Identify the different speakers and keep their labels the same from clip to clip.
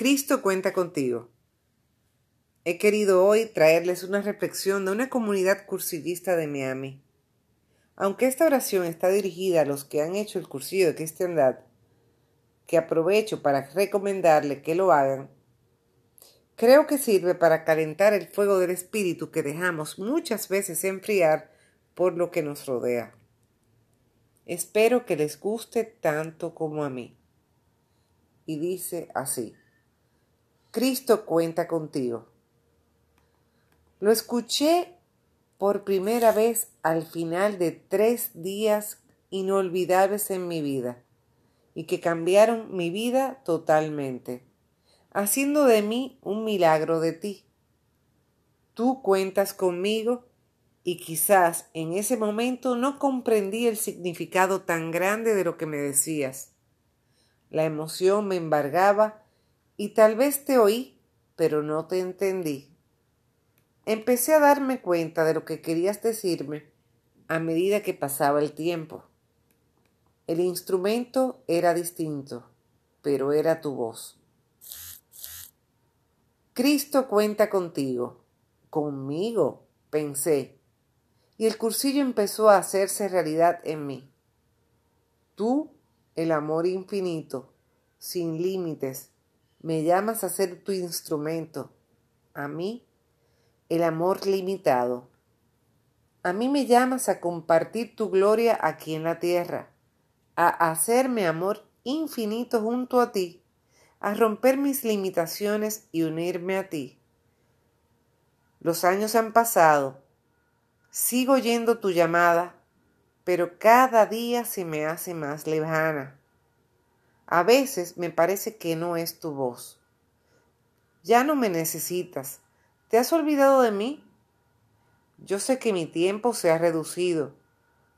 Speaker 1: Cristo cuenta contigo. He querido hoy traerles una reflexión de una comunidad cursillista de Miami. Aunque esta oración está dirigida a los que han hecho el cursillo de cristiandad, que aprovecho para recomendarle que lo hagan, creo que sirve para calentar el fuego del espíritu que dejamos muchas veces enfriar por lo que nos rodea. Espero que les guste tanto como a mí. Y dice así. Cristo cuenta contigo. Lo escuché por primera vez al final de tres días inolvidables en mi vida y que cambiaron mi vida totalmente, haciendo de mí un milagro de ti. Tú cuentas conmigo y quizás en ese momento no comprendí el significado tan grande de lo que me decías. La emoción me embargaba y tal vez te oí, pero no te entendí. Empecé a darme cuenta de lo que querías decirme a medida que pasaba el tiempo. El instrumento era distinto, pero era tu voz. Cristo cuenta contigo. Conmigo, pensé, y el cursillo empezó a hacerse realidad en mí. Tú, el amor infinito, sin límites, me llamas a ser tu instrumento. A mí, el amor limitado. A mí me llamas a compartir tu gloria aquí en la tierra, a hacerme amor infinito junto a ti, a romper mis limitaciones y unirme a ti. Los años han pasado, sigo oyendo tu llamada, pero cada día se me hace más lejana. A veces me parece que no es tu voz. Ya no me necesitas. ¿Te has olvidado de mí? Yo sé que mi tiempo se ha reducido.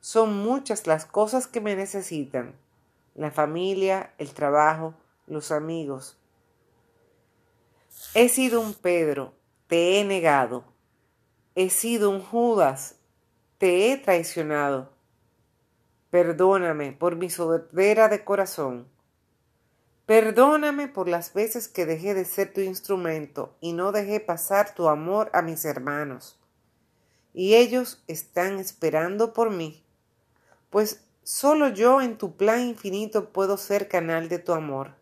Speaker 1: Son muchas las cosas que me necesitan. La familia, el trabajo, los amigos. He sido un Pedro, te he negado. He sido un Judas, te he traicionado. Perdóname por mi sordera de corazón. Perdóname por las veces que dejé de ser tu instrumento y no dejé pasar tu amor a mis hermanos. Y ellos están esperando por mí, pues solo yo en tu plan infinito puedo ser canal de tu amor.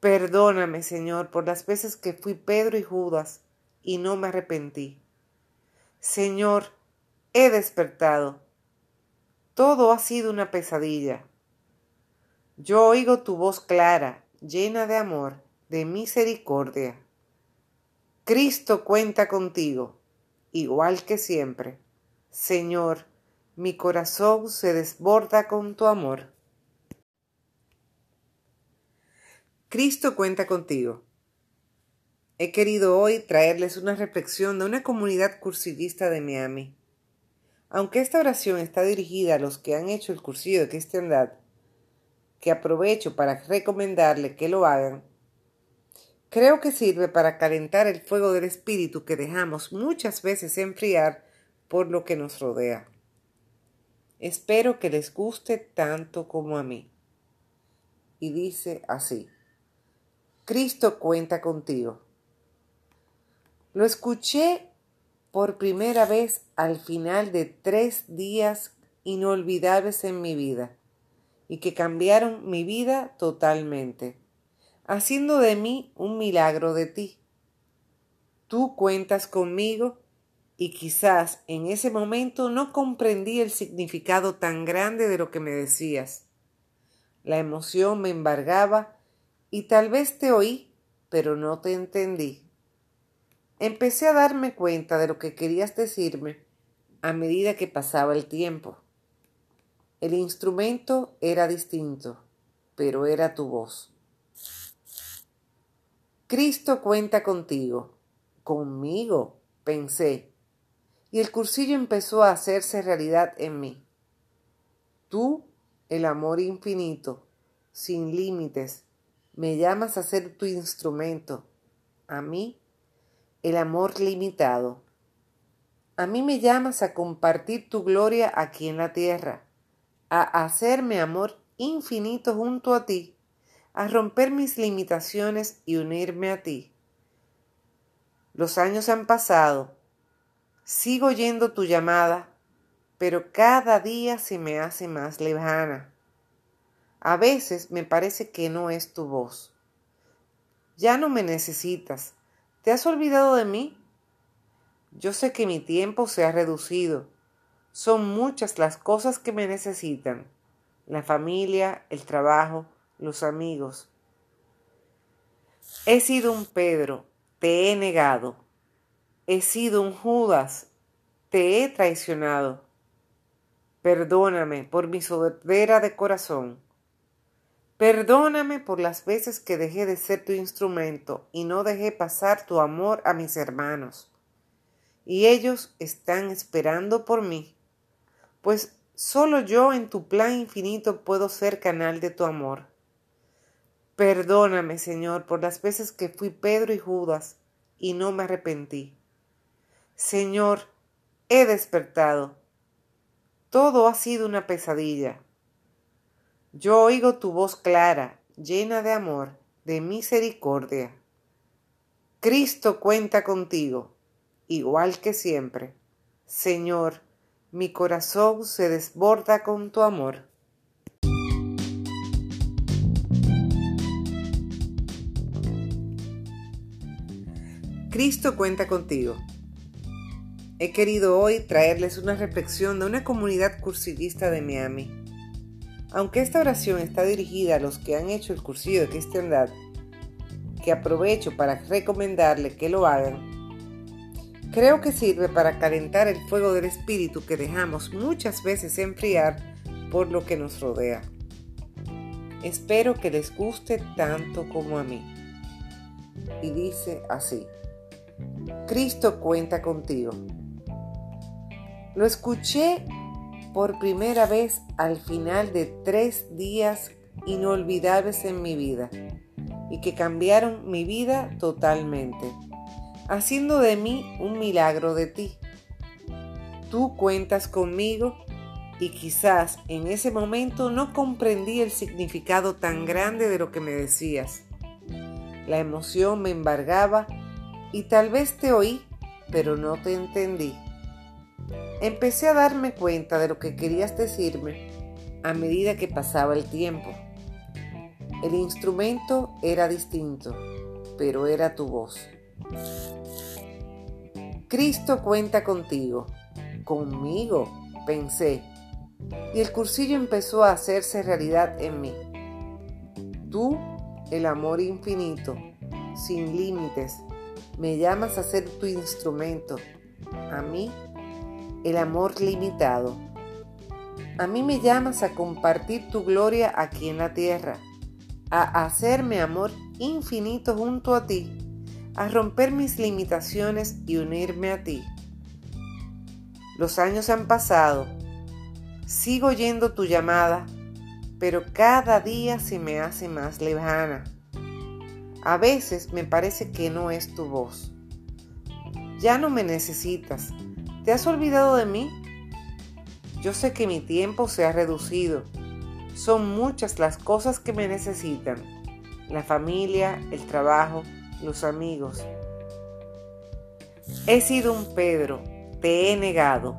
Speaker 1: Perdóname, Señor, por las veces que fui Pedro y Judas y no me arrepentí. Señor, he despertado. Todo ha sido una pesadilla. Yo oigo tu voz clara, llena de amor, de misericordia. Cristo cuenta contigo, igual que siempre. Señor, mi corazón se desborda con tu amor. Cristo cuenta contigo. He querido hoy traerles una reflexión de una comunidad cursillista de Miami. Aunque esta oración está dirigida a los que han hecho el cursillo de cristiandad, que aprovecho para recomendarle que lo hagan, creo que sirve para calentar el fuego del espíritu que dejamos muchas veces enfriar por lo que nos rodea. Espero que les guste tanto como a mí. Y dice así, Cristo cuenta contigo. Lo escuché por primera vez al final de tres días inolvidables en mi vida y que cambiaron mi vida totalmente, haciendo de mí un milagro de ti. Tú cuentas conmigo y quizás en ese momento no comprendí el significado tan grande de lo que me decías. La emoción me embargaba y tal vez te oí, pero no te entendí. Empecé a darme cuenta de lo que querías decirme a medida que pasaba el tiempo. El instrumento era distinto, pero era tu voz. Cristo cuenta contigo. Conmigo, pensé, y el cursillo empezó a hacerse realidad en mí. Tú, el amor infinito, sin límites, me llamas a ser tu instrumento. A mí, el amor limitado. A mí me llamas a compartir tu gloria aquí en la tierra a hacerme amor infinito junto a ti, a romper mis limitaciones y unirme a ti. Los años han pasado, sigo oyendo tu llamada, pero cada día se me hace más lejana. A veces me parece que no es tu voz. Ya no me necesitas. ¿Te has olvidado de mí? Yo sé que mi tiempo se ha reducido. Son muchas las cosas que me necesitan. La familia, el trabajo, los amigos. He sido un Pedro, te he negado. He sido un Judas, te he traicionado. Perdóname por mi sordera de corazón. Perdóname por las veces que dejé de ser tu instrumento y no dejé pasar tu amor a mis hermanos. Y ellos están esperando por mí, pues solo yo en tu plan infinito puedo ser canal de tu amor. Perdóname, Señor, por las veces que fui Pedro y Judas y no me arrepentí. Señor, he despertado. Todo ha sido una pesadilla. Yo oigo tu voz clara, llena de amor, de misericordia. Cristo cuenta contigo, igual que siempre. Señor, mi corazón se desborda con tu amor. Cristo cuenta contigo. He querido hoy traerles una reflexión de una comunidad cursillista de Miami. Aunque esta oración está dirigida a los que han hecho el cursillo de cristiandad, que aprovecho para recomendarle que lo hagan, creo que sirve para calentar el fuego del espíritu que dejamos muchas veces enfriar por lo que nos rodea. Espero que les guste tanto como a mí. Y dice así. Cristo cuenta contigo. Lo escuché por primera vez al final de tres días inolvidables en mi vida y que cambiaron mi vida totalmente, haciendo de mí un milagro de ti. Tú cuentas conmigo y quizás en ese momento no comprendí el significado tan grande de lo que me decías. La emoción me embargaba y tal vez te oí, pero no te entendí. Empecé a darme cuenta de lo que querías decirme a medida que pasaba el tiempo. El instrumento era distinto, pero era tu voz. Cristo cuenta contigo, conmigo, pensé, y el cursillo empezó a hacerse realidad en mí. Tú, el amor infinito, sin límites, me llamas a ser tu instrumento. A mí, el amor limitado. A mí me llamas a compartir tu gloria aquí en la tierra, a hacerme amor infinito junto a ti, a romper mis limitaciones y unirme a ti. Los años han pasado, sigo oyendo tu llamada, pero cada día se me hace más lejana. A veces me parece que no es tu voz. Ya no me necesitas. ¿Te has olvidado de mí? Yo sé que mi tiempo se ha reducido. Son muchas las cosas que me necesitan. La familia, el trabajo, los amigos. He sido un Pedro, te he negado.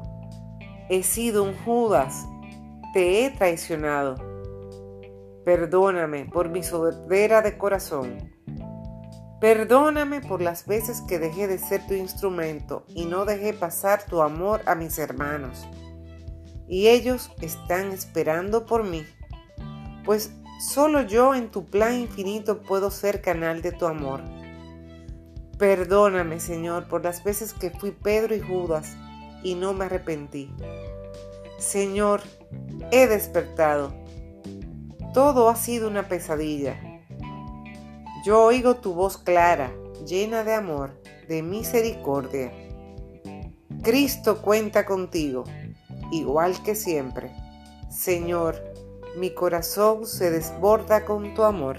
Speaker 1: He sido un Judas, te he traicionado. Perdóname por mi sordera de corazón. Perdóname por las veces que dejé de ser tu instrumento y no dejé pasar tu amor a mis hermanos. Y ellos están esperando por mí, pues solo yo en tu plan infinito puedo ser canal de tu amor. Perdóname, Señor, por las veces que fui Pedro y Judas y no me arrepentí. Señor, he despertado. Todo ha sido una pesadilla yo oigo tu voz clara, llena de amor, de misericordia. Cristo cuenta contigo, igual que siempre. Señor, mi corazón se desborda con tu amor.